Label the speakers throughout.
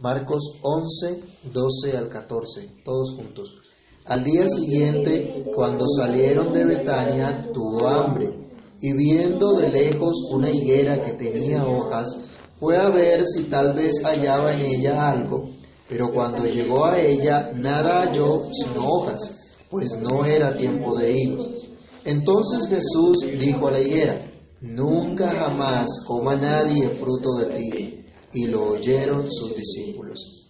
Speaker 1: Marcos 11, 12 al 14, todos juntos. Al día siguiente, cuando salieron de Betania, tuvo hambre, y viendo de lejos una higuera que tenía hojas, fue a ver si tal vez hallaba en ella algo, pero cuando llegó a ella, nada halló sino hojas, pues no era tiempo de ir. Entonces Jesús dijo a la higuera, Nunca jamás coma nadie fruto de ti y lo oyeron sus discípulos.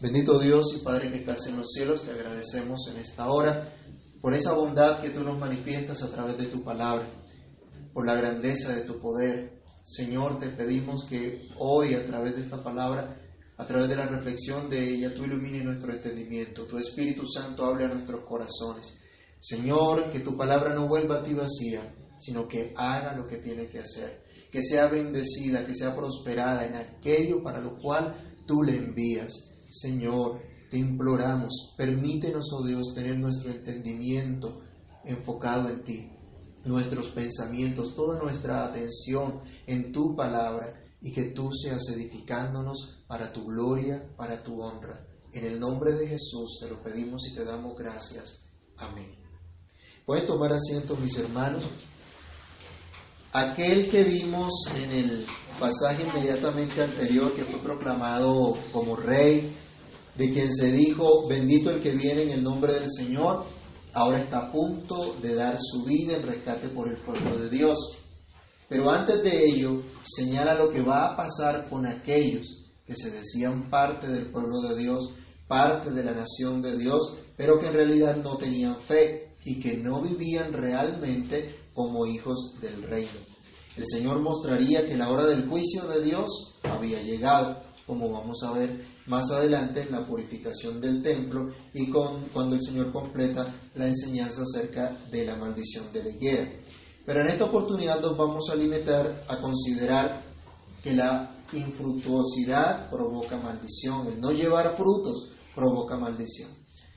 Speaker 1: Bendito Dios y Padre que estás en los cielos, te agradecemos en esta hora por esa bondad que tú nos manifiestas a través de tu palabra, por la grandeza de tu poder. Señor, te pedimos que hoy a través de esta palabra, a través de la reflexión de ella, tú ilumines nuestro entendimiento, tu Espíritu Santo hable a nuestros corazones. Señor, que tu palabra no vuelva a ti vacía, sino que haga lo que tiene que hacer que sea bendecida, que sea prosperada en aquello para lo cual tú le envías. Señor, te imploramos, permítenos, oh Dios, tener nuestro entendimiento enfocado en ti, nuestros pensamientos, toda nuestra atención en tu palabra y que tú seas edificándonos para tu gloria, para tu honra. En el nombre de Jesús te lo pedimos y te damos gracias. Amén. Pueden tomar asiento mis hermanos aquel que vimos en el pasaje inmediatamente anterior que fue proclamado como rey, de quien se dijo, bendito el que viene en el nombre del Señor, ahora está a punto de dar su vida en rescate por el pueblo de Dios. Pero antes de ello, señala lo que va a pasar con aquellos que se decían parte del pueblo de Dios, parte de la nación de Dios, pero que en realidad no tenían fe y que no vivían realmente como hijos del reino. El Señor mostraría que la hora del juicio de Dios había llegado, como vamos a ver más adelante en la purificación del templo y con, cuando el Señor completa la enseñanza acerca de la maldición de la higuera. Pero en esta oportunidad nos vamos a limitar a considerar que la infructuosidad provoca maldición, el no llevar frutos provoca maldición.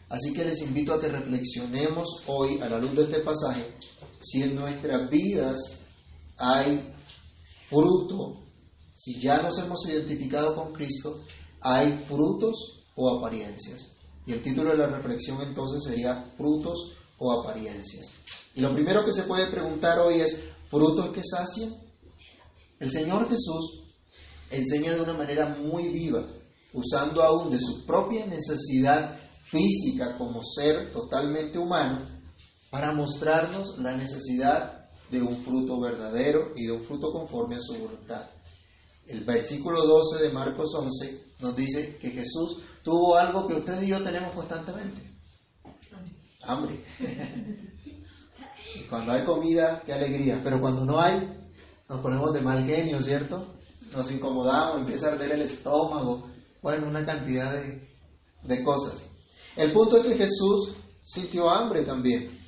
Speaker 1: Así que les invito a que reflexionemos hoy a la luz de este pasaje si en nuestras vidas hay fruto, si ya nos hemos identificado con Cristo, hay frutos o apariencias. Y el título de la reflexión entonces sería frutos o apariencias. Y lo primero que se puede preguntar hoy es, ¿frutos que sacian? El Señor Jesús enseña de una manera muy viva, usando aún de su propia necesidad física como ser totalmente humano, para mostrarnos la necesidad de un fruto verdadero y de un fruto conforme a su voluntad. El versículo 12 de Marcos 11 nos dice que Jesús tuvo algo que usted y yo tenemos constantemente. Hambre. y cuando hay comida, qué alegría. Pero cuando no hay, nos ponemos de mal genio, ¿cierto? Nos incomodamos, empieza a arder el estómago. Bueno, una cantidad de, de cosas. El punto es que Jesús sintió hambre también.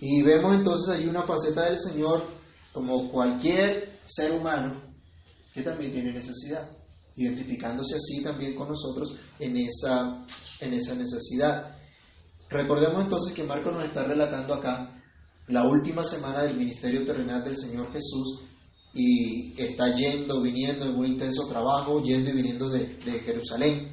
Speaker 1: Y vemos entonces ahí una faceta del Señor como cualquier ser humano que también tiene necesidad, identificándose así también con nosotros en esa, en esa necesidad. Recordemos entonces que Marco nos está relatando acá la última semana del ministerio terrenal del Señor Jesús y está yendo, viniendo en un intenso trabajo, yendo y viniendo de, de Jerusalén,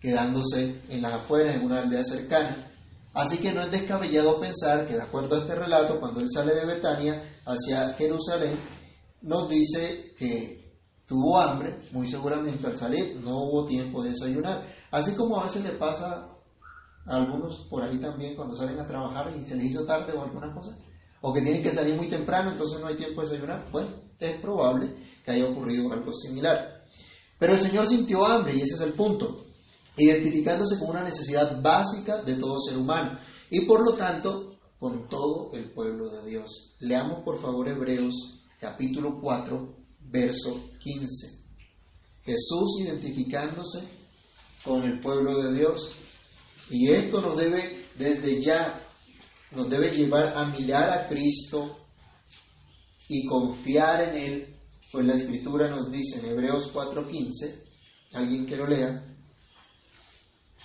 Speaker 1: quedándose en las afueras, en una aldea cercana. Así que no es descabellado pensar que de acuerdo a este relato, cuando él sale de Betania hacia Jerusalén, nos dice que tuvo hambre, muy seguramente al salir no hubo tiempo de desayunar. Así como a veces le pasa a algunos por ahí también cuando salen a trabajar y se les hizo tarde o alguna cosa, o que tienen que salir muy temprano, entonces no hay tiempo de desayunar. Bueno, es probable que haya ocurrido algo similar. Pero el Señor sintió hambre y ese es el punto identificándose con una necesidad básica de todo ser humano y por lo tanto con todo el pueblo de Dios. Leamos por favor Hebreos capítulo 4, verso 15. Jesús identificándose con el pueblo de Dios y esto nos debe desde ya nos debe llevar a mirar a Cristo y confiar en Él, pues la Escritura nos dice en Hebreos 4:15, alguien que lo lea,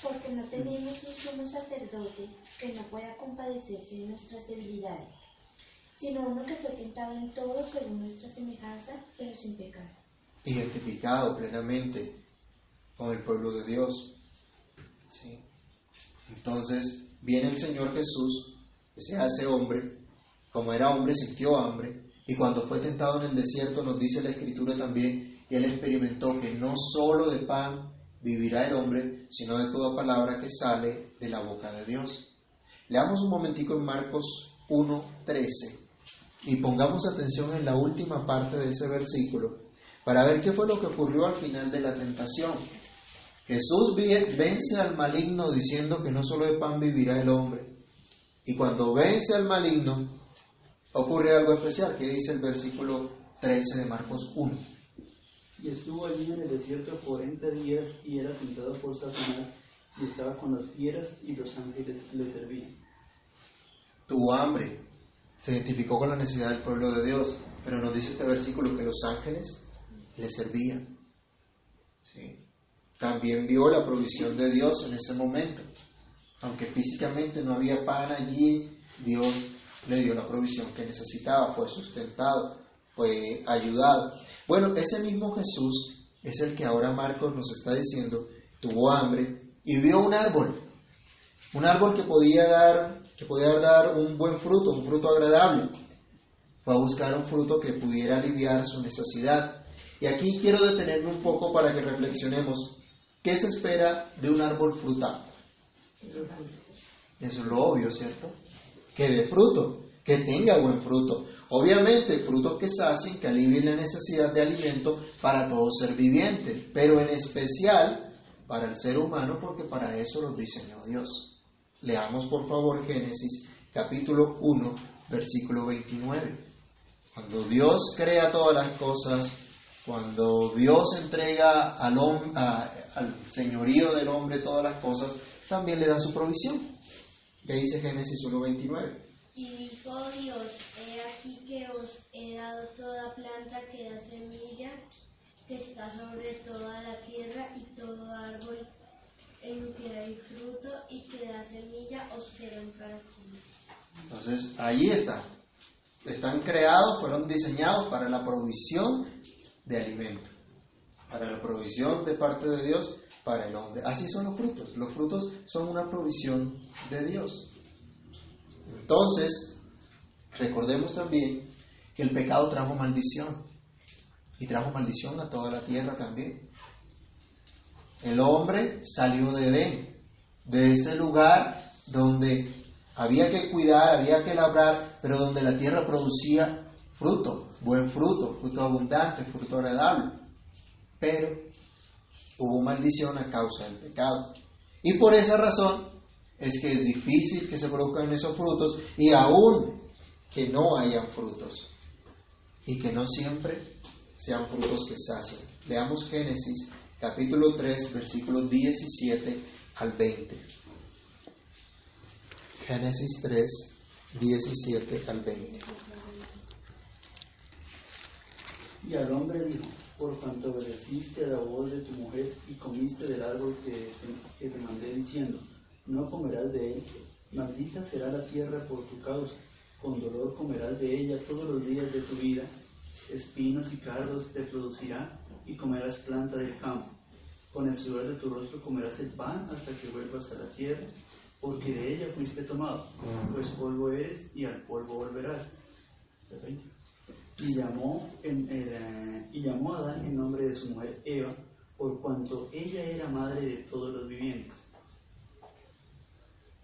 Speaker 2: porque no tenemos un sumo sacerdote que no pueda compadecerse de nuestras debilidades, sino uno que fue tentado en todo según nuestra semejanza, pero sin pecado.
Speaker 1: Identificado plenamente con el pueblo de Dios. ¿Sí? Entonces viene el Señor Jesús, que se hace hombre, como era hombre sintió hambre, y cuando fue tentado en el desierto nos dice la Escritura también que él experimentó que no solo de pan vivirá el hombre, sino de toda palabra que sale de la boca de Dios. Leamos un momentico en Marcos 1.13 y pongamos atención en la última parte de ese versículo para ver qué fue lo que ocurrió al final de la tentación. Jesús vence al maligno diciendo que no solo de pan vivirá el hombre. Y cuando vence al maligno, ocurre algo especial, que dice el versículo 13 de Marcos 1.
Speaker 3: Y estuvo allí en el desierto 40 días y era tentado por Satanás y estaba con las fieras y los ángeles le servían.
Speaker 1: Tuvo hambre, se identificó con la necesidad del pueblo de Dios, pero nos dice este versículo que los ángeles le servían. También vio la provisión de Dios en ese momento. Aunque físicamente no había pan allí, Dios le dio la provisión que necesitaba, fue sustentado, fue ayudado. Bueno, ese mismo Jesús es el que ahora Marcos nos está diciendo, tuvo hambre y vio un árbol, un árbol que podía dar, que podía dar un buen fruto, un fruto agradable. Fue a buscar un fruto que pudiera aliviar su necesidad. Y aquí quiero detenerme un poco para que reflexionemos. ¿Qué se espera de un árbol frutal? Eso es lo obvio, ¿cierto? Que dé fruto, que tenga buen fruto. Obviamente, frutos que sacien, que alivien la necesidad de alimento para todo ser viviente, pero en especial para el ser humano, porque para eso lo diseñó Dios. Leamos por favor Génesis capítulo 1, versículo 29. Cuando Dios crea todas las cosas, cuando Dios entrega al, al señorío del hombre todas las cosas, también le da su provisión. ¿Qué dice Génesis 1.29?
Speaker 4: Y dijo Dios, he aquí que os he dado toda planta que da semilla, que está sobre toda la tierra, y todo árbol en que hay fruto y que da semilla, os serán para comer.
Speaker 1: Entonces, ahí está. Están creados, fueron diseñados para la provisión de alimento, para la provisión de parte de Dios para el hombre. Así son los frutos. Los frutos son una provisión de Dios. Entonces, recordemos también que el pecado trajo maldición y trajo maldición a toda la tierra también. El hombre salió de Edén, de ese lugar donde había que cuidar, había que labrar, pero donde la tierra producía fruto, buen fruto, fruto abundante, fruto agradable. Pero hubo maldición a causa del pecado. Y por esa razón es que es difícil que se produzcan esos frutos y aún que no hayan frutos. Y que no siempre sean frutos que sacien. Leamos Génesis capítulo 3 versículos 17 al 20. Génesis 3, 17 al 20.
Speaker 3: Y al hombre dijo, por cuanto obedeciste a la voz de tu mujer y comiste del árbol que te, mandé diciendo, no comerás de él, maldita será la tierra por tu causa, con dolor comerás de ella todos los días de tu vida, espinos y cardos te producirá y comerás planta del campo. Con el sudor de tu rostro comerás el pan hasta que vuelvas a la tierra, porque de ella fuiste tomado, pues polvo eres y al polvo volverás. Y llamó, en, eh, y llamó a Adán en nombre de su mujer Eva, por cuanto ella era madre de todos los vivientes.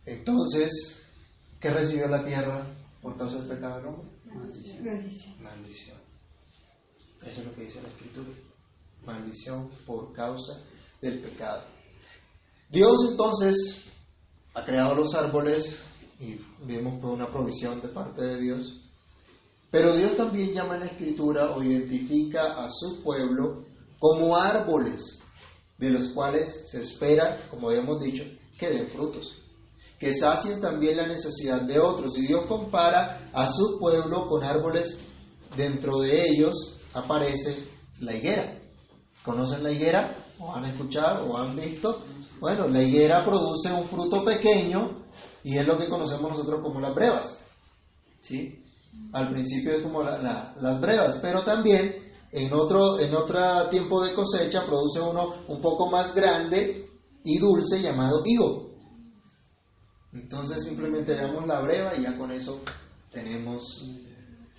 Speaker 1: Entonces, ¿qué recibió la tierra por causa del pecado del hombre?
Speaker 2: Maldición.
Speaker 1: Maldición. Eso es lo que dice la Escritura. Maldición por causa del pecado. Dios entonces ha creado los árboles y vemos por una provisión de parte de Dios pero Dios también llama en la escritura o identifica a su pueblo como árboles, de los cuales se espera, como habíamos dicho, que den frutos, que sacien también la necesidad de otros. Y Dios compara a su pueblo con árboles, dentro de ellos aparece la higuera. ¿Conocen la higuera? ¿O han escuchado o han visto? Bueno, la higuera produce un fruto pequeño y es lo que conocemos nosotros como las brevas. ¿Sí? Al principio es como las brevas, pero también en otro, en otro tiempo de cosecha produce uno un poco más grande y dulce llamado higo. Entonces simplemente damos la breva y ya con eso tenemos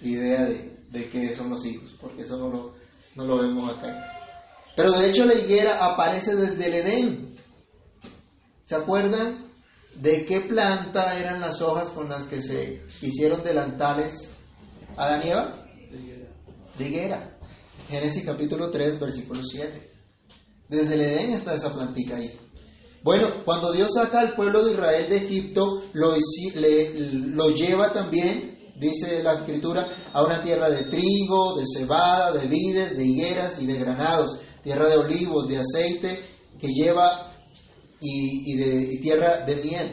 Speaker 1: idea de, de qué son los higos, porque eso no lo, no lo vemos acá. Pero de hecho la higuera aparece desde el Edén. ¿Se acuerdan de qué planta eran las hojas con las que se hicieron delantales a y De higuera. Génesis capítulo 3, versículo 7. Desde el Edén está esa plantita ahí. Bueno, cuando Dios saca al pueblo de Israel de Egipto, lo, lo lleva también, dice la escritura, a una tierra de trigo, de cebada, de vides, de higueras y de granados, tierra de olivos, de aceite, que lleva y, de tierra de miel.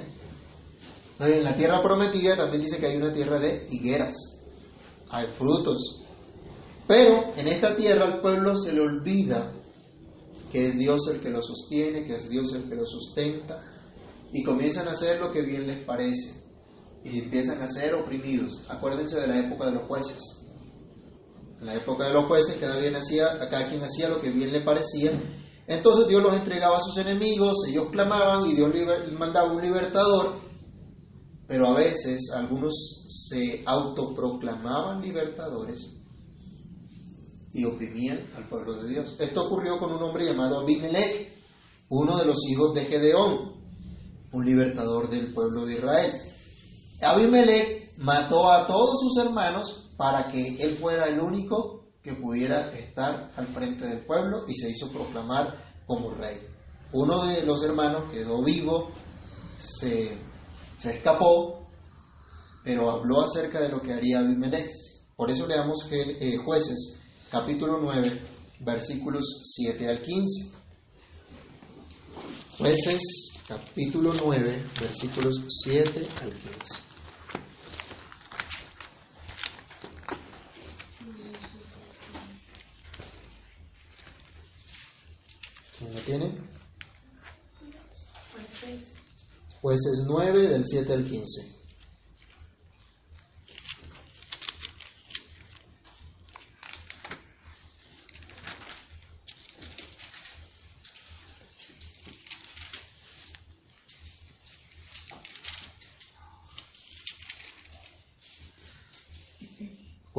Speaker 1: En la tierra prometida también dice que hay una tierra de higueras, hay frutos. Pero en esta tierra al pueblo se le olvida que es Dios el que lo sostiene, que es Dios el que lo sustenta, y comienzan a hacer lo que bien les parece, y empiezan a ser oprimidos. Acuérdense de la época de los jueces. En la época de los jueces, cada, bien hacía, cada quien hacía lo que bien le parecía. Entonces Dios los entregaba a sus enemigos, ellos clamaban y Dios mandaba un libertador, pero a veces algunos se autoproclamaban libertadores y oprimían al pueblo de Dios. Esto ocurrió con un hombre llamado Abimelech, uno de los hijos de Gedeón, un libertador del pueblo de Israel. Abimelech mató a todos sus hermanos para que él fuera el único que pudiera estar al frente del pueblo y se hizo proclamar como rey. Uno de los hermanos quedó vivo, se, escapó, pero habló acerca de lo que haría Abimelech. Por eso leamos que, eh, jueces capítulo 9, versículos 7 al 15. Jueces, capítulo 9, versículos 7 al 15. ¿Quién lo tiene? Jueces 9, del 7 al 15.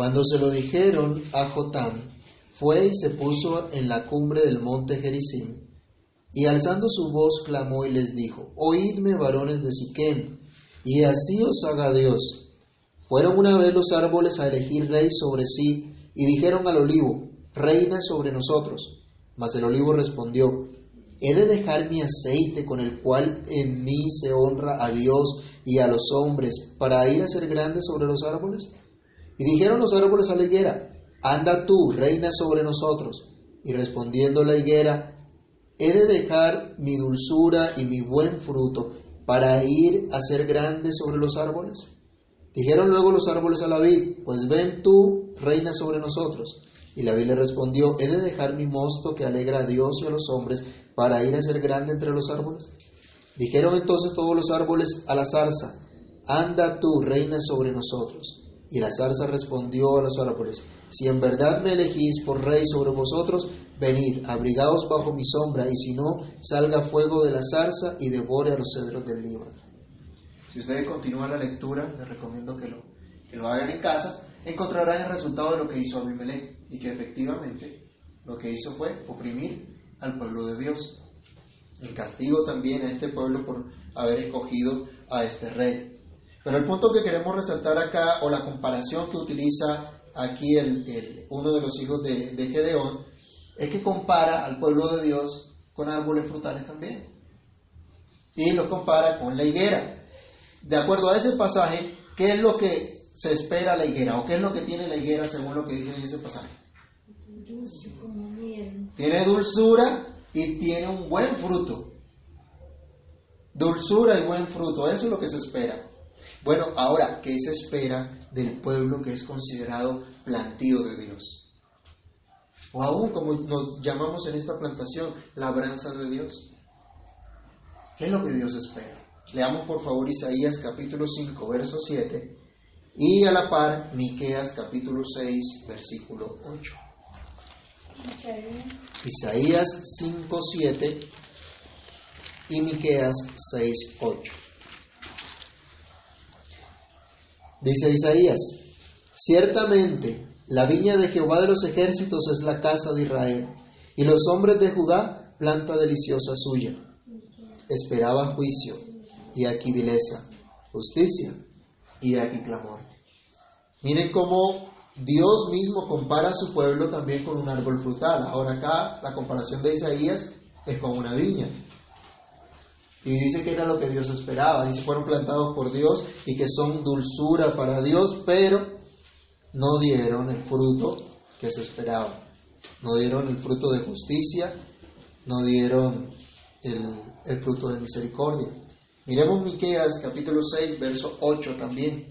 Speaker 1: Cuando se lo dijeron a Jotam, fue y se puso en la cumbre del monte Gerizim, y alzando su voz clamó y les dijo, Oídme, varones de Siquem, y así os haga Dios. Fueron una vez los árboles a elegir rey sobre sí, y dijeron al olivo, Reina sobre nosotros. Mas el olivo respondió, ¿He de dejar mi aceite con el cual en mí se honra a Dios y a los hombres para ir a ser grande sobre los árboles? Y dijeron los árboles a la higuera, anda tú, reina sobre nosotros. Y respondiendo la higuera, ¿he de dejar mi dulzura y mi buen fruto para ir a ser grande sobre los árboles? Dijeron luego los árboles a la vid, pues ven tú, reina sobre nosotros. Y la vid le respondió, ¿he de dejar mi mosto que alegra a Dios y a los hombres para ir a ser grande entre los árboles? Dijeron entonces todos los árboles a la zarza, anda tú, reina sobre nosotros. Y la zarza respondió a los árboles, si en verdad me elegís por rey sobre vosotros, venid, abrigaos bajo mi sombra, y si no, salga fuego de la zarza y devore a los cedros del Líbano. Si ustedes continúan la lectura, les recomiendo que lo, que lo hagan en casa, encontrarán el resultado de lo que hizo Abimelech, y que efectivamente lo que hizo fue oprimir al pueblo de Dios. El castigo también a este pueblo por haber escogido a este rey. Pero el punto que queremos resaltar acá, o la comparación que utiliza aquí el, uno de los hijos de, de Gedeón, es que compara al pueblo de Dios con árboles frutales también. Y lo compara con la higuera. De acuerdo a ese pasaje, ¿qué es lo que se espera la higuera? ¿O qué es lo que tiene la higuera según lo que dice en ese pasaje? Tiene dulzura y tiene un buen fruto. Dulzura y buen fruto, eso es lo que se espera. Bueno, ahora, ¿qué se espera del pueblo que es considerado plantío de Dios? O aún, como nos llamamos en esta plantación, labranza de Dios. ¿Qué es lo que Dios espera? Leamos por favor Isaías capítulo 5, verso 7 y a la par Miqueas capítulo 6, versículo 8. Isaías 5.7 y Miqueas 6.8. Dice Isaías, ciertamente la viña de Jehová de los ejércitos es la casa de Israel, y los hombres de Judá planta deliciosa suya. Esperaba juicio, y aquí vileza, justicia, y aquí clamor. Miren cómo Dios mismo compara a su pueblo también con un árbol frutal. Ahora acá la comparación de Isaías es con una viña. Y dice que era lo que Dios esperaba. Dice, fueron plantados por Dios y que son dulzura para Dios, pero no dieron el fruto que se esperaba. No dieron el fruto de justicia, no dieron el, fruto de misericordia. Miremos Miqueas capítulo 6, verso 8 también.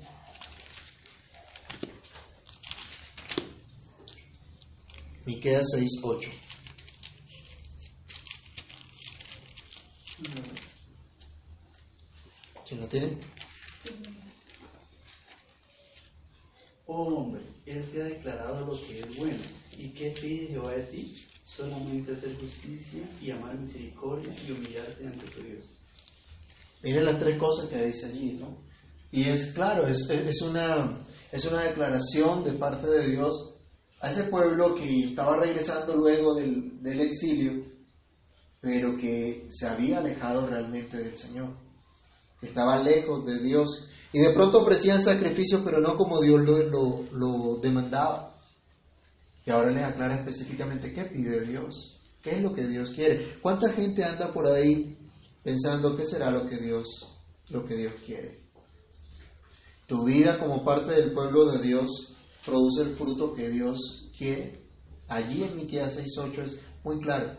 Speaker 1: Miqueas 6, 8. ¿Quién lo tiene?
Speaker 3: Oh hombre, Él te ha declarado lo que es bueno. ¿Y qué pide Jehová de ti? Solamente hacer justicia y amar misericordia y humillarte ante tu Dios.
Speaker 1: Miren las tres cosas que dice allí, ¿no? Y es claro, es, es, una, es una declaración de parte de Dios a ese pueblo que estaba regresando luego del, del exilio, pero que se había alejado realmente del Señor estaba lejos de Dios. Y de pronto ofrecían sacrificios, pero no como Dios lo, lo, demandaba. Y ahora les aclara específicamente qué pide Dios, qué es lo que Dios quiere. ¿Cuánta gente anda por ahí pensando qué será lo que Dios, lo que Dios quiere? Tu vida como parte del pueblo de Dios produce el fruto que Dios quiere. Allí en Miqueas 6:8 es muy claro.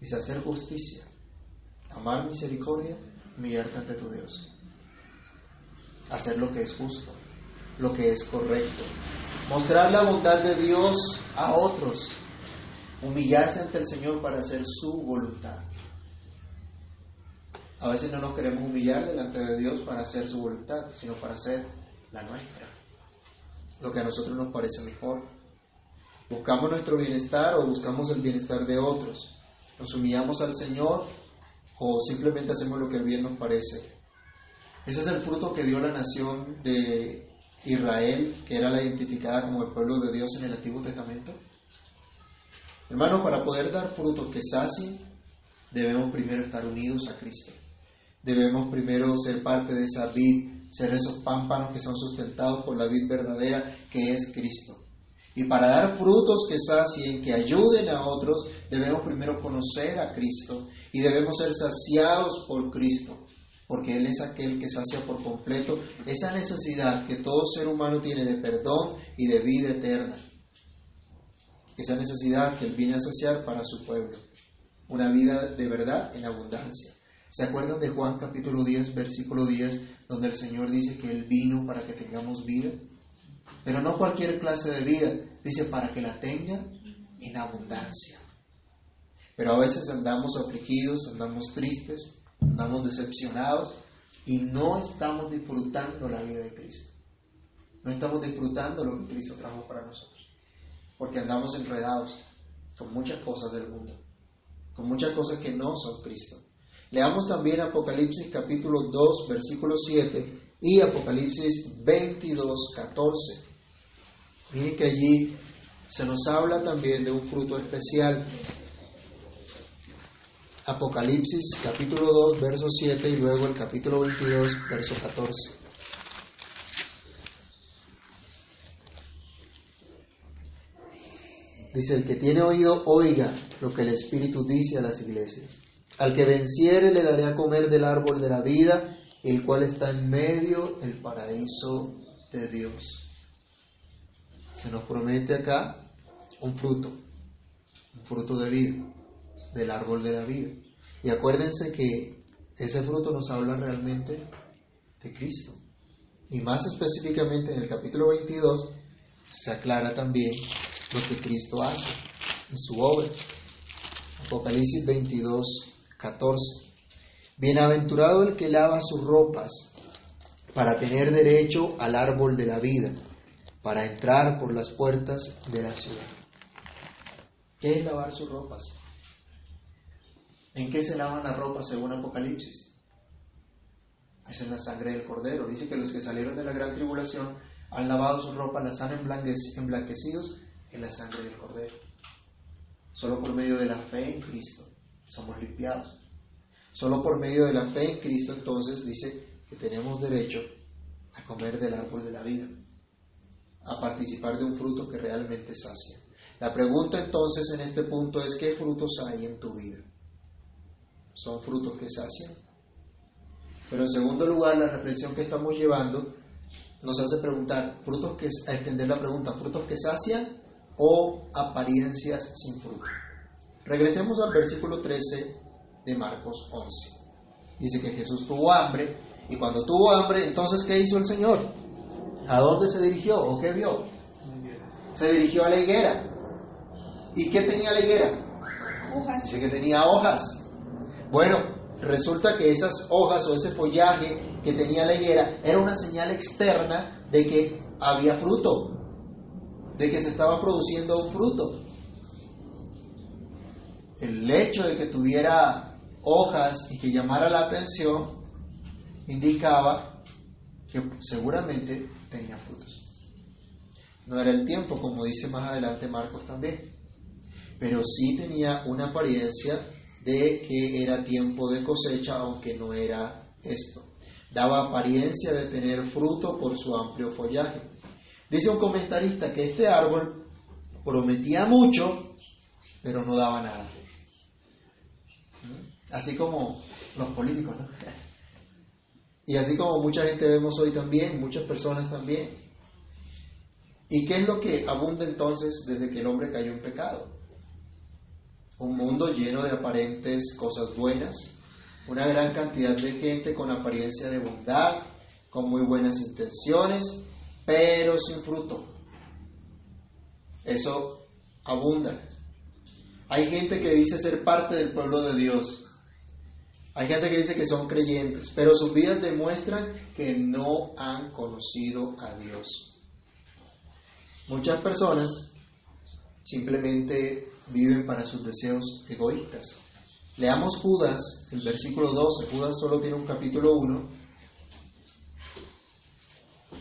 Speaker 1: Dice hacer justicia, amar misericordia humillarte ante tu Dios. Hacer lo que es justo, lo que es correcto. Mostrar la bondad de Dios a otros. Humillarse ante el Señor para hacer su voluntad. A veces no nos queremos humillar delante de Dios para hacer su voluntad, sino para hacer la nuestra. Lo que a nosotros nos parece mejor. Buscamos nuestro bienestar o buscamos el bienestar de otros. Nos humillamos al Señor o simplemente hacemos lo que bien nos parece. Ese es el fruto que dio la nación de Israel, que era la identificada como el pueblo de Dios en el Antiguo Testamento. Hermanos, para poder dar frutos que sacien, debemos primero estar unidos a Cristo. Debemos primero ser parte de esa vid, ser esos pámpanos que son sustentados por la vid verdadera que es Cristo. Y para dar frutos que sacien, que ayuden a otros, debemos primero conocer a Cristo y debemos ser saciados por Cristo, porque Él es aquel que sacia por completo esa necesidad que todo ser humano tiene de perdón y de vida eterna. Esa necesidad que Él viene a saciar para su pueblo. Una vida de verdad en abundancia. ¿Se acuerdan de Juan capítulo 10, versículo 10, donde el Señor dice que Él vino para que tengamos vida? Pero no cualquier clase de vida, dice para que la tenga en abundancia. Pero a veces andamos afligidos, andamos tristes, andamos decepcionados y no estamos disfrutando la vida de Cristo. No estamos disfrutando lo que Cristo trajo para nosotros. Porque andamos enredados con muchas cosas del mundo, con muchas cosas que no son Cristo. Leamos también Apocalipsis capítulo 2, versículo 7 y Apocalipsis 22, 14. Miren que allí se nos habla también de un fruto especial. Apocalipsis capítulo 2, verso 7 y luego el capítulo 22, verso 14. Dice, el que tiene oído, oiga lo que el Espíritu dice a las iglesias. Al que venciere le daré a comer del árbol de la vida, el cual está en medio del paraíso de Dios. Se nos promete acá un fruto, un fruto de vida, del árbol de la vida. Y acuérdense que ese fruto nos habla realmente de Cristo. Y más específicamente en el capítulo 22 se aclara también lo que Cristo hace en su obra. Apocalipsis 22, 14. Bienaventurado el que lava sus ropas para tener derecho al árbol de la vida, para entrar por las puertas de la ciudad. ¿Qué es lavar sus ropas? ¿En qué se lavan las ropas según Apocalipsis? Es en la sangre del cordero. Dice que los que salieron de la gran tribulación han lavado sus ropas, las han emblanquecidos en la sangre del cordero. Solo por medio de la fe en Cristo somos limpiados. Solo por medio de la fe en Cristo entonces dice que tenemos derecho a comer del árbol de la vida, a participar de un fruto que realmente sacia. La pregunta entonces en este punto es, ¿qué frutos hay en tu vida? ¿Son frutos que sacian? Pero en segundo lugar, la reflexión que estamos llevando nos hace preguntar, frutos que, a extender la pregunta, ¿frutos que sacian o apariencias sin fruto? Regresemos al versículo 13 de Marcos 11. Dice que Jesús tuvo hambre y cuando tuvo hambre, entonces ¿qué hizo el Señor? ¿A dónde se dirigió o qué vio? Se dirigió a la higuera. ¿Y qué tenía la higuera? Hojas. Dice que tenía hojas. Bueno, resulta que esas hojas o ese follaje que tenía la higuera era una señal externa de que había fruto, de que se estaba produciendo un fruto. El hecho de que tuviera hojas y que llamara la atención, indicaba que seguramente tenía frutos. No era el tiempo, como dice más adelante Marcos también, pero sí tenía una apariencia de que era tiempo de cosecha, aunque no era esto. Daba apariencia de tener fruto por su amplio follaje. Dice un comentarista que este árbol prometía mucho, pero no daba nada así como los políticos, ¿no? Y así como mucha gente vemos hoy también, muchas personas también. ¿Y qué es lo que abunda entonces desde que el hombre cayó en pecado? Un mundo lleno de aparentes cosas buenas, una gran cantidad de gente con apariencia de bondad, con muy buenas intenciones, pero sin fruto. Eso abunda. Hay gente que dice ser parte del pueblo de Dios, hay gente que dice que son creyentes, pero sus vidas demuestran que no han conocido a Dios. Muchas personas simplemente viven para sus deseos egoístas. Leamos Judas, el versículo 12. Judas solo tiene un capítulo 1.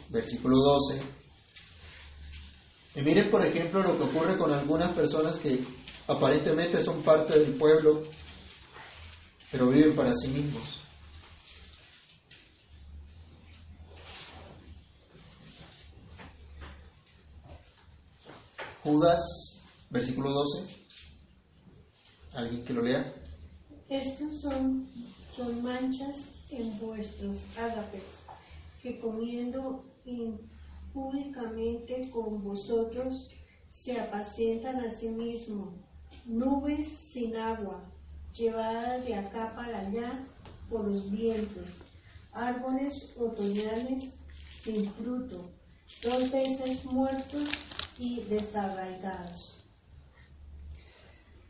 Speaker 1: Versículo 12. Y miren, por ejemplo, lo que ocurre con algunas personas que aparentemente son parte del pueblo pero viven para sí mismos. Judas, versículo 12. ¿Alguien que lo lea?
Speaker 5: Estos son, son manchas en vuestros ágapes, que comiendo impúdicamente con vosotros se apacientan a sí mismos, nubes sin agua, llevadas de acá para allá por los vientos, árboles otoñales sin fruto, dos veces muertos y desarraigados.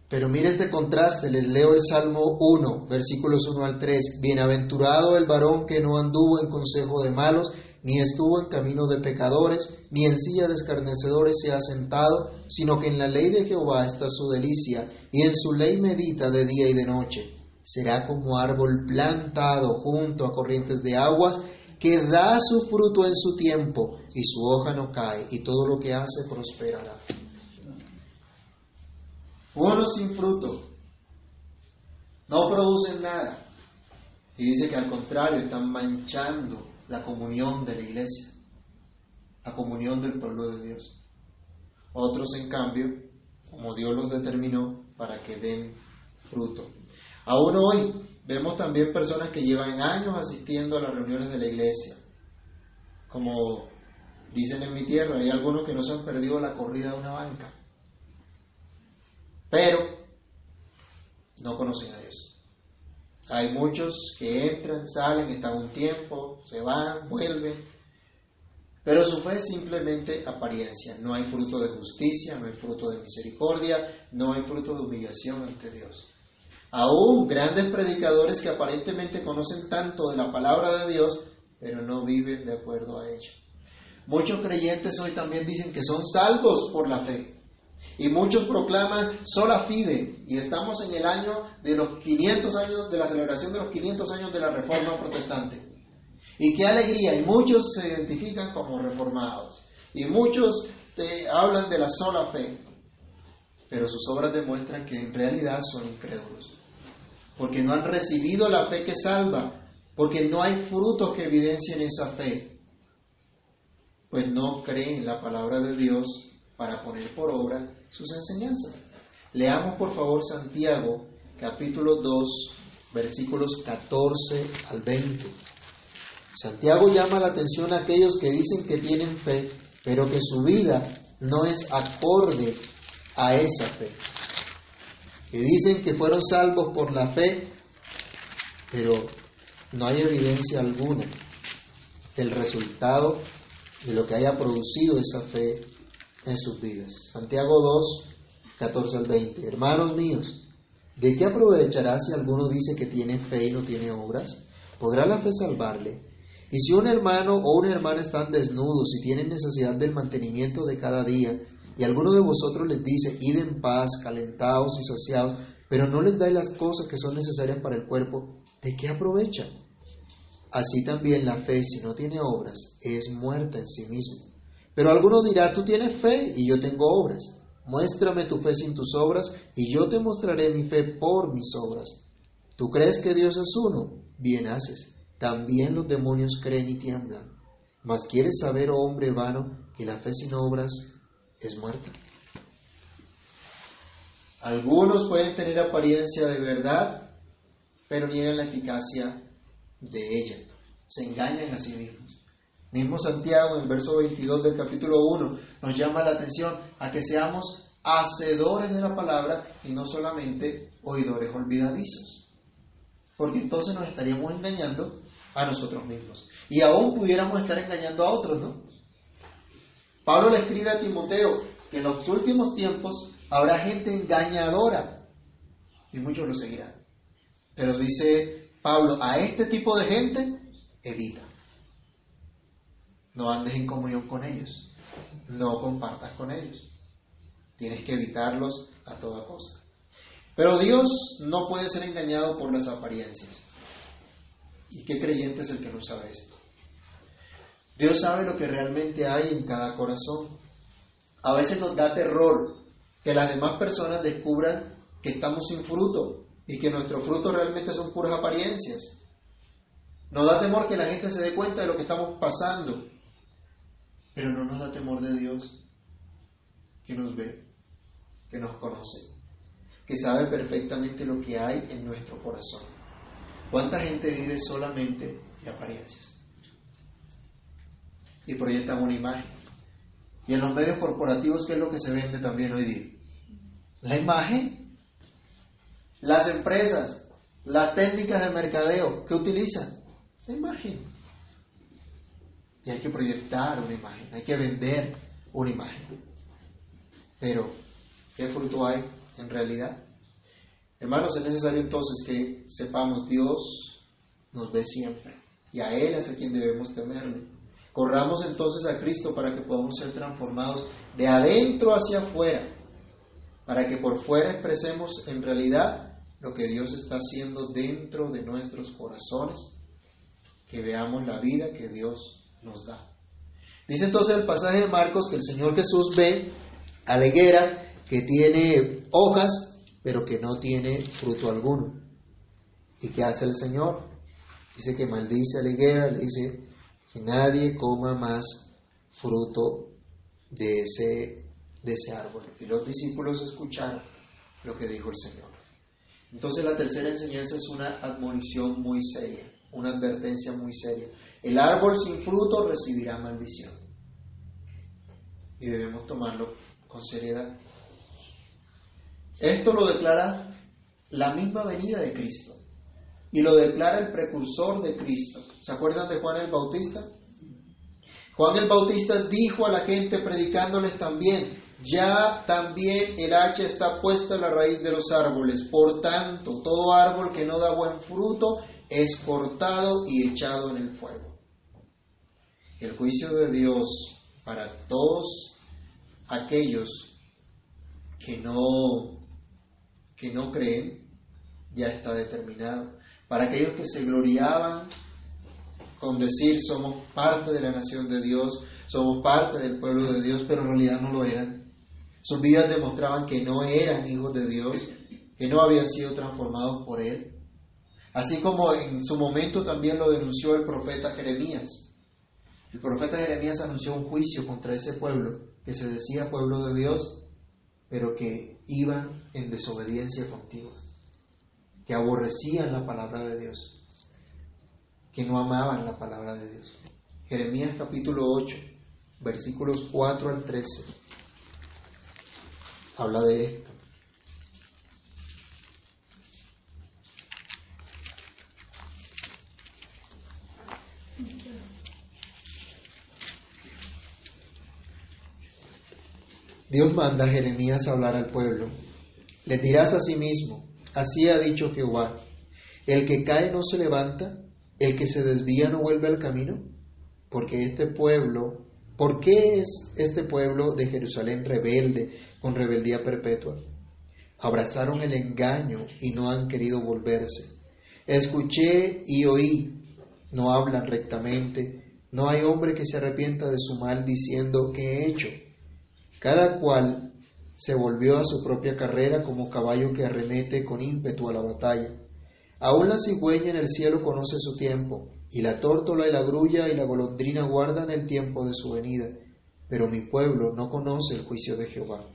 Speaker 1: Pero mire este contraste, les leo el Salmo 1, versículos 1 al 3. Bienaventurado el varón que no anduvo en consejo de malos, ni estuvo en camino de pecadores, ni en silla de escarnecedores se ha sentado, sino que en la ley de Jehová está su delicia, y en su ley medita de día y de noche. Será como árbol plantado junto a corrientes de aguas, que da su fruto en su tiempo, y su hoja no cae, y todo lo que hace prosperará. Unos sin fruto, no producen nada. Y dice que al contrario, están manchando la comunión de la iglesia, la comunión del pueblo de Dios. Otros, en cambio, como Dios los determinó, para que den fruto. Aún hoy vemos también personas que llevan años asistiendo a las reuniones de la iglesia. Como dicen en mi tierra, hay algunos que no se han perdido la corrida de una banca. Pero no conocen a Dios. Hay muchos que entran, salen, están un tiempo, se van, vuelven. Pero su fe es simplemente apariencia. No hay fruto de justicia, no hay fruto de misericordia, no hay fruto de humillación ante Dios. Aún grandes predicadores que aparentemente conocen tanto de la palabra de Dios, pero no viven de acuerdo a ella. Muchos creyentes hoy también dicen que son salvos por la fe Y muchos proclaman sola fide. Y estamos en el año de los 500 años, de la celebración de los 500 años de la Reforma Protestante. Y qué alegría. Y muchos se identifican como reformados. Y muchos te hablan de la sola fe. Pero sus obras demuestran que en realidad son incrédulos. Porque no han recibido la fe que salva. Porque no hay frutos que evidencien esa fe. Pues no creen la palabra de Dios para poner por obra sus enseñanzas. Leamos por favor Santiago capítulo 2 versículos 14 al 20. Santiago llama la atención a aquellos que dicen que tienen fe, pero que su vida no es acorde a esa fe. Que dicen que fueron salvos por la fe, pero no hay evidencia alguna del resultado de lo que haya producido esa fe en sus vidas. Santiago 2, 14 al 20. Hermanos míos, ¿de qué aprovechará si alguno dice que tiene fe y no tiene obras? ¿Podrá la fe salvarle? Y si un hermano o una hermana están desnudos y tienen necesidad del mantenimiento de cada día, y alguno de vosotros les dice, id en paz, calentados y saciados, pero no les dais las cosas que son necesarias para el cuerpo, ¿de qué aprovecha? Así también la fe, si no tiene obras, es muerta en sí misma. Pero alguno dirá, tú tienes fe y yo tengo obras. Muéstrame tu fe sin tus obras y yo te mostraré mi fe por mis obras. ¿Tú crees que Dios es uno? Bien haces. También los demonios creen y tiemblan. Mas quieres saber, oh hombre vano, que la fe sin obras es muerta. Algunos pueden tener apariencia de verdad, pero niegan la eficacia de ella. Se engañan a sí mismos. Mismo Santiago en el verso 22 del capítulo 1 nos llama la atención a que seamos hacedores de la palabra y no solamente oidores olvidadizos. Porque entonces nos estaríamos engañando a nosotros mismos. Y aún pudiéramos estar engañando a otros, ¿no? Pablo le escribe a Timoteo que en los últimos tiempos habrá gente engañadora y muchos lo seguirán. Pero dice Pablo, a este tipo de gente evita. No andes en comunión con ellos. No compartas con ellos. Tienes que evitarlos a toda costa. Pero Dios no puede ser engañado por las apariencias. ¿Y qué creyente es el que no sabe esto? Dios sabe lo que realmente hay en cada corazón. A veces nos da terror que las demás personas descubran que estamos sin fruto y que nuestros frutos realmente son puras apariencias. Nos da temor que la gente se dé cuenta de lo que estamos pasando pero no nos da temor de Dios, que nos ve, que nos conoce, que sabe perfectamente lo que hay en nuestro corazón. ¿Cuánta gente vive solamente de apariencias? Y proyecta una imagen. Y en los medios corporativos, ¿qué es lo que se vende también hoy día? La imagen. Las empresas, las técnicas de mercadeo, ¿qué utilizan? La imagen. Y hay que proyectar una imagen, hay que vender una imagen. Pero, ¿qué fruto hay en realidad? Hermanos, es necesario entonces que sepamos, Dios nos ve siempre y a Él es a quien debemos temerle. Corramos entonces a Cristo para que podamos ser transformados de adentro hacia afuera, para que por fuera expresemos en realidad lo que Dios está haciendo dentro de nuestros corazones, que veamos la vida que Dios nos da. Dice entonces el pasaje de Marcos que el Señor Jesús ve a la higuera que tiene hojas, pero que no tiene fruto alguno. ¿Y qué hace el Señor? Dice que maldice a la higuera, le dice que nadie coma más fruto de ese, de ese árbol. Y los discípulos escucharon lo que dijo el Señor. Entonces la tercera enseñanza es una admonición muy seria, una advertencia muy seria. El árbol sin fruto recibirá maldición. Y debemos tomarlo con seriedad. Esto lo declara la misma venida de Cristo. Y lo declara el precursor de Cristo. ¿Se acuerdan de Juan el Bautista? Juan el Bautista dijo a la gente predicándoles también, ya también el hacha está puesta en la raíz de los árboles. Por tanto, todo árbol que no da buen fruto es cortado y echado en el fuego el juicio de Dios para todos aquellos que no, que no creen, ya está determinado. Para aquellos que se gloriaban con decir somos parte de la nación de Dios, somos parte del pueblo de Dios, pero en realidad no lo eran. Sus vidas demostraban que no eran hijos de Dios, que no habían sido transformados por Él. Así como en su momento también lo denunció el profeta Jeremías. El profeta Jeremías anunció un juicio contra ese pueblo, que se decía pueblo de Dios, pero que iban en desobediencia continua, que aborrecían la palabra de Dios, que no amaban la palabra de Dios. Jeremías capítulo 8, versículos 4 al 13, habla de esto. Dios manda a Jeremías a hablar al pueblo. Le dirás a sí mismo, así ha dicho Jehová, el que cae no se levanta, el que se desvía no vuelve al camino, porque este pueblo, ¿por qué es este pueblo de Jerusalén rebelde con rebeldía perpetua? Abrazaron el engaño y no han querido volverse. Escuché y oí, no hablan rectamente, no hay hombre que se arrepienta de su mal diciendo, ¿qué he hecho? Cada cual se volvió a su propia carrera como caballo que arremete con ímpetu a la batalla. Aún la cigüeña en el cielo conoce su tiempo, y la tórtola y la grulla y la golondrina guardan el tiempo de su venida, pero mi pueblo no conoce el juicio de Jehová.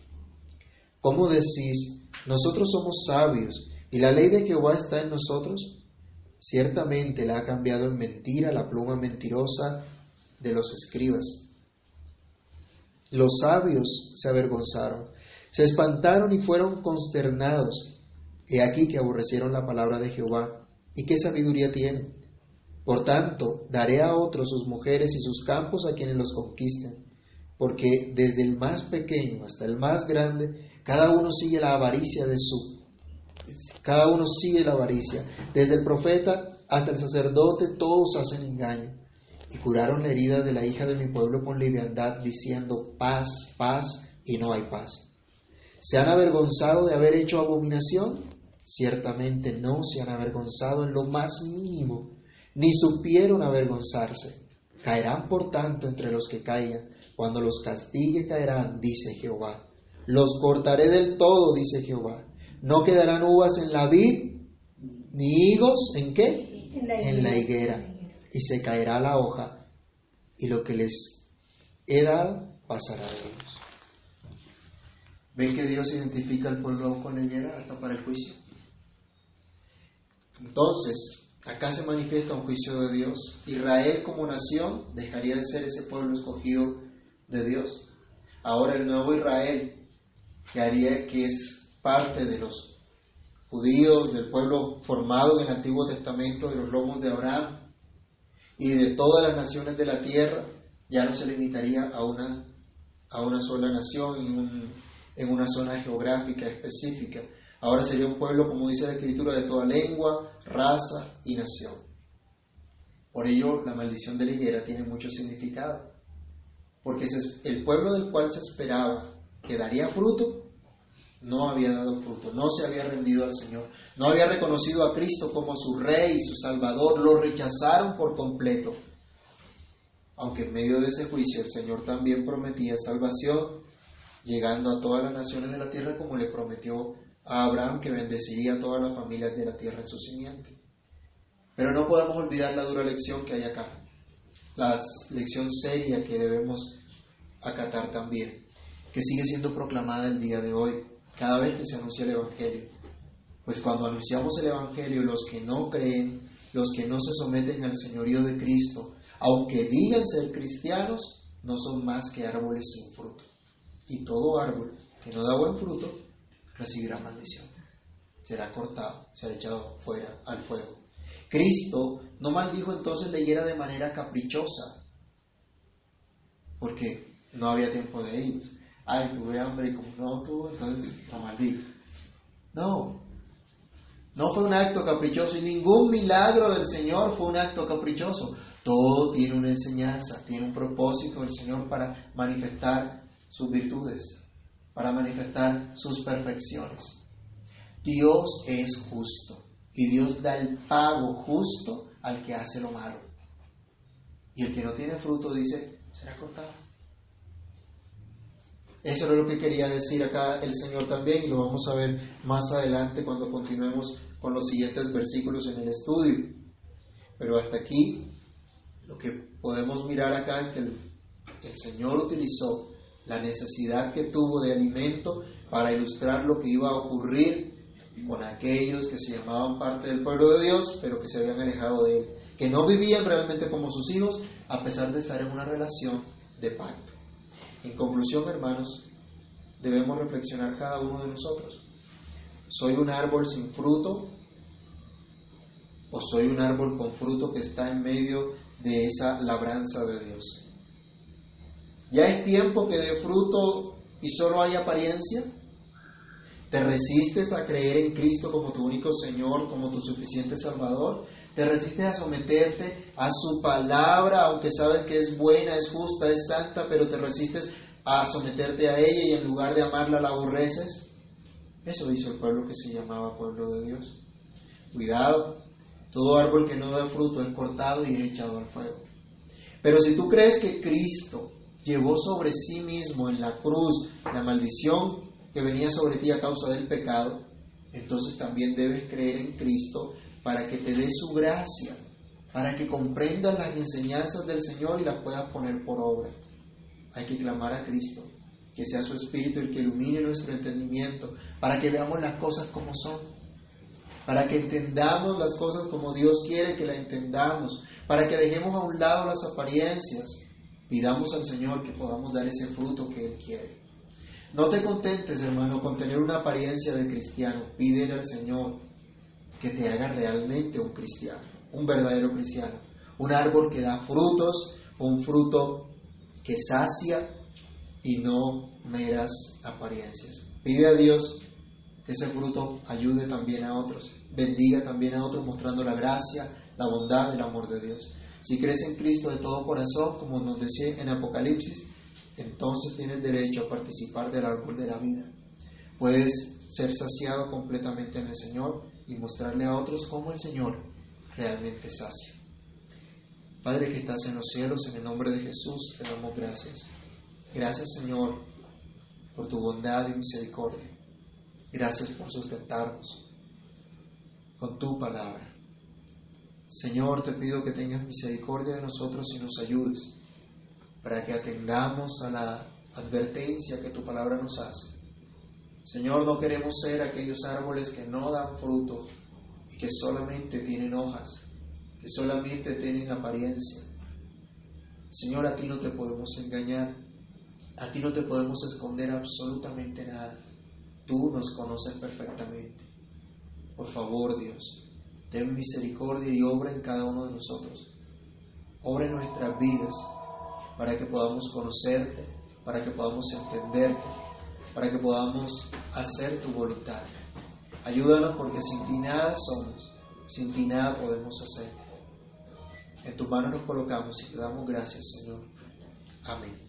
Speaker 1: ¿Cómo decís, nosotros somos sabios, y la ley de Jehová está en nosotros? Ciertamente la ha cambiado en mentira la pluma mentirosa de los escribas. Los sabios se avergonzaron, se espantaron y fueron consternados. He aquí que aborrecieron la palabra de Jehová. ¿Y qué sabiduría tienen? Por tanto, daré a otros sus mujeres y sus campos a quienes los conquisten, porque desde el más pequeño hasta el más grande, cada uno sigue la avaricia de su. Cada uno sigue la avaricia. Desde el profeta hasta el sacerdote, todos hacen engaño y curaron la herida de la hija de mi pueblo con liviandad, diciendo paz, paz, y no hay paz. ¿Se han avergonzado de haber hecho abominación? Ciertamente no se han avergonzado en lo más mínimo, ni supieron avergonzarse. Caerán por tanto entre los que caigan, cuando los castigue caerán, dice Jehová. Los cortaré del todo, dice Jehová. No quedarán uvas en la vid, ni higos en qué?
Speaker 5: En la
Speaker 1: En la higuera y se caerá la hoja, y lo que les he dado pasará de ellos. ¿Ven que Dios identifica al pueblo con leyera hasta para el juicio? Entonces, acá se manifiesta un juicio de Dios. Israel como nación dejaría de ser ese pueblo escogido de Dios. Ahora el nuevo Israel, que haría que es parte de los judíos, del pueblo formado en el Antiguo Testamento, de los lomos de Abraham, y de todas las naciones de la tierra, ya no se limitaría a una, a una sola nación en, en una zona geográfica específica. Ahora sería un pueblo, como dice la Escritura, de toda lengua, raza y nación. Por ello, la maldición de la higuera tiene mucho significado, porque el pueblo del cual se esperaba que daría fruto, no había dado fruto, no se había rendido al Señor, no había reconocido a Cristo como su Rey y su Salvador, lo rechazaron por completo. Aunque en medio de ese juicio el Señor también prometía salvación, llegando a todas las naciones de la tierra como le prometió a Abraham que bendeciría a todas las familias de la tierra en su simiente. Pero no podemos olvidar la dura lección que hay acá, la lección seria que debemos acatar también, que sigue siendo proclamada el día de hoy cada vez que se anuncia el Evangelio. Pues cuando anunciamos el Evangelio, los que no creen, los que no se someten al señorío de Cristo, aunque digan ser cristianos, no son más que árboles sin fruto. Y todo árbol que no da buen fruto recibirá maldición. Será cortado, será echado fuera al fuego. Cristo no maldijo entonces la higuera de manera caprichosa, porque no había tiempo de ellos ay, tuve hambre y como no tuvo, entonces la maldigo. No, no fue un acto caprichoso y ningún milagro del Señor fue un acto caprichoso. Todo tiene una enseñanza, tiene un propósito del Señor para manifestar sus virtudes. para manifestar sus perfecciones. Dios es justo y Dios da el pago justo al que hace lo malo. Y el que no tiene fruto dice, será cortado. Eso es lo que quería decir acá el Señor también y lo vamos a ver más adelante cuando continuemos con los siguientes versículos en el estudio. Pero hasta aquí lo que podemos mirar acá es que el, el Señor utilizó la necesidad que tuvo de alimento para ilustrar lo que iba a ocurrir con aquellos que se llamaban parte del pueblo de Dios, pero que se habían alejado de Él, que no vivían realmente como sus hijos, a pesar de estar en una relación de pacto. En conclusión, hermanos, debemos reflexionar cada uno de nosotros. ¿Soy un árbol sin fruto o soy un árbol con fruto que está en medio de esa labranza de Dios? ¿Ya es tiempo que dé fruto y solo hay apariencia? ¿Te resistes a creer en Cristo como tu único Señor, como tu suficiente Salvador? ¿Te resistes a someterte a su palabra, aunque sabes que es buena, es justa, es santa, pero te resistes a someterte a ella y en lugar de amarla la aborreces? Eso hizo el pueblo que se llamaba pueblo de Dios. Cuidado, todo árbol que no da fruto es cortado y es echado al fuego. Pero si tú crees que Cristo llevó sobre sí mismo en la cruz la maldición que venía sobre ti a causa del pecado, entonces también debes creer en Cristo para que te dé su gracia, para que comprendas las enseñanzas del Señor y las puedas poner por obra. Hay que clamar a Cristo, que sea su Espíritu el que ilumine nuestro entendimiento, para que veamos las cosas como son, para que entendamos las cosas como Dios quiere que las entendamos, para que dejemos a un lado las apariencias, pidamos al Señor que podamos dar ese fruto que Él quiere. No te contentes, hermano, con tener una apariencia de cristiano. Pídele al Señor que te haga realmente un cristiano, un verdadero cristiano. Un árbol que da frutos, un fruto que sacia y no meras apariencias. Pide a Dios que ese fruto ayude también a otros, bendiga también a otros mostrando la gracia, la bondad, el amor de Dios. Si crees en Cristo de todo corazón, como nos decía en Apocalipsis, entonces tienes derecho a participar del árbol de la vida. Puedes ser saciado completamente en el Señor y mostrarle a otros cómo el Señor realmente sacia. Padre que estás en los cielos, en el nombre de Jesús te damos gracias. Gracias Señor por tu bondad y misericordia. Gracias por sustentarnos con tu palabra. Señor, te pido que tengas misericordia de nosotros y nos ayudes para que atendamos a la advertencia que tu palabra nos hace. Señor, no queremos ser aquellos árboles que no dan fruto y que solamente tienen hojas, que solamente tienen apariencia. Señor, a ti no te podemos engañar, a ti no te podemos esconder absolutamente nada. Tú nos conoces perfectamente. Por favor, Dios, ten misericordia y obra en cada uno de nosotros. Obra en nuestras vidas para que podamos conocerte, para que podamos entenderte, para que podamos hacer tu voluntad. Ayúdanos porque sin ti nada somos, sin ti nada podemos hacer. En tus manos nos colocamos y te damos gracias, Señor. Amén.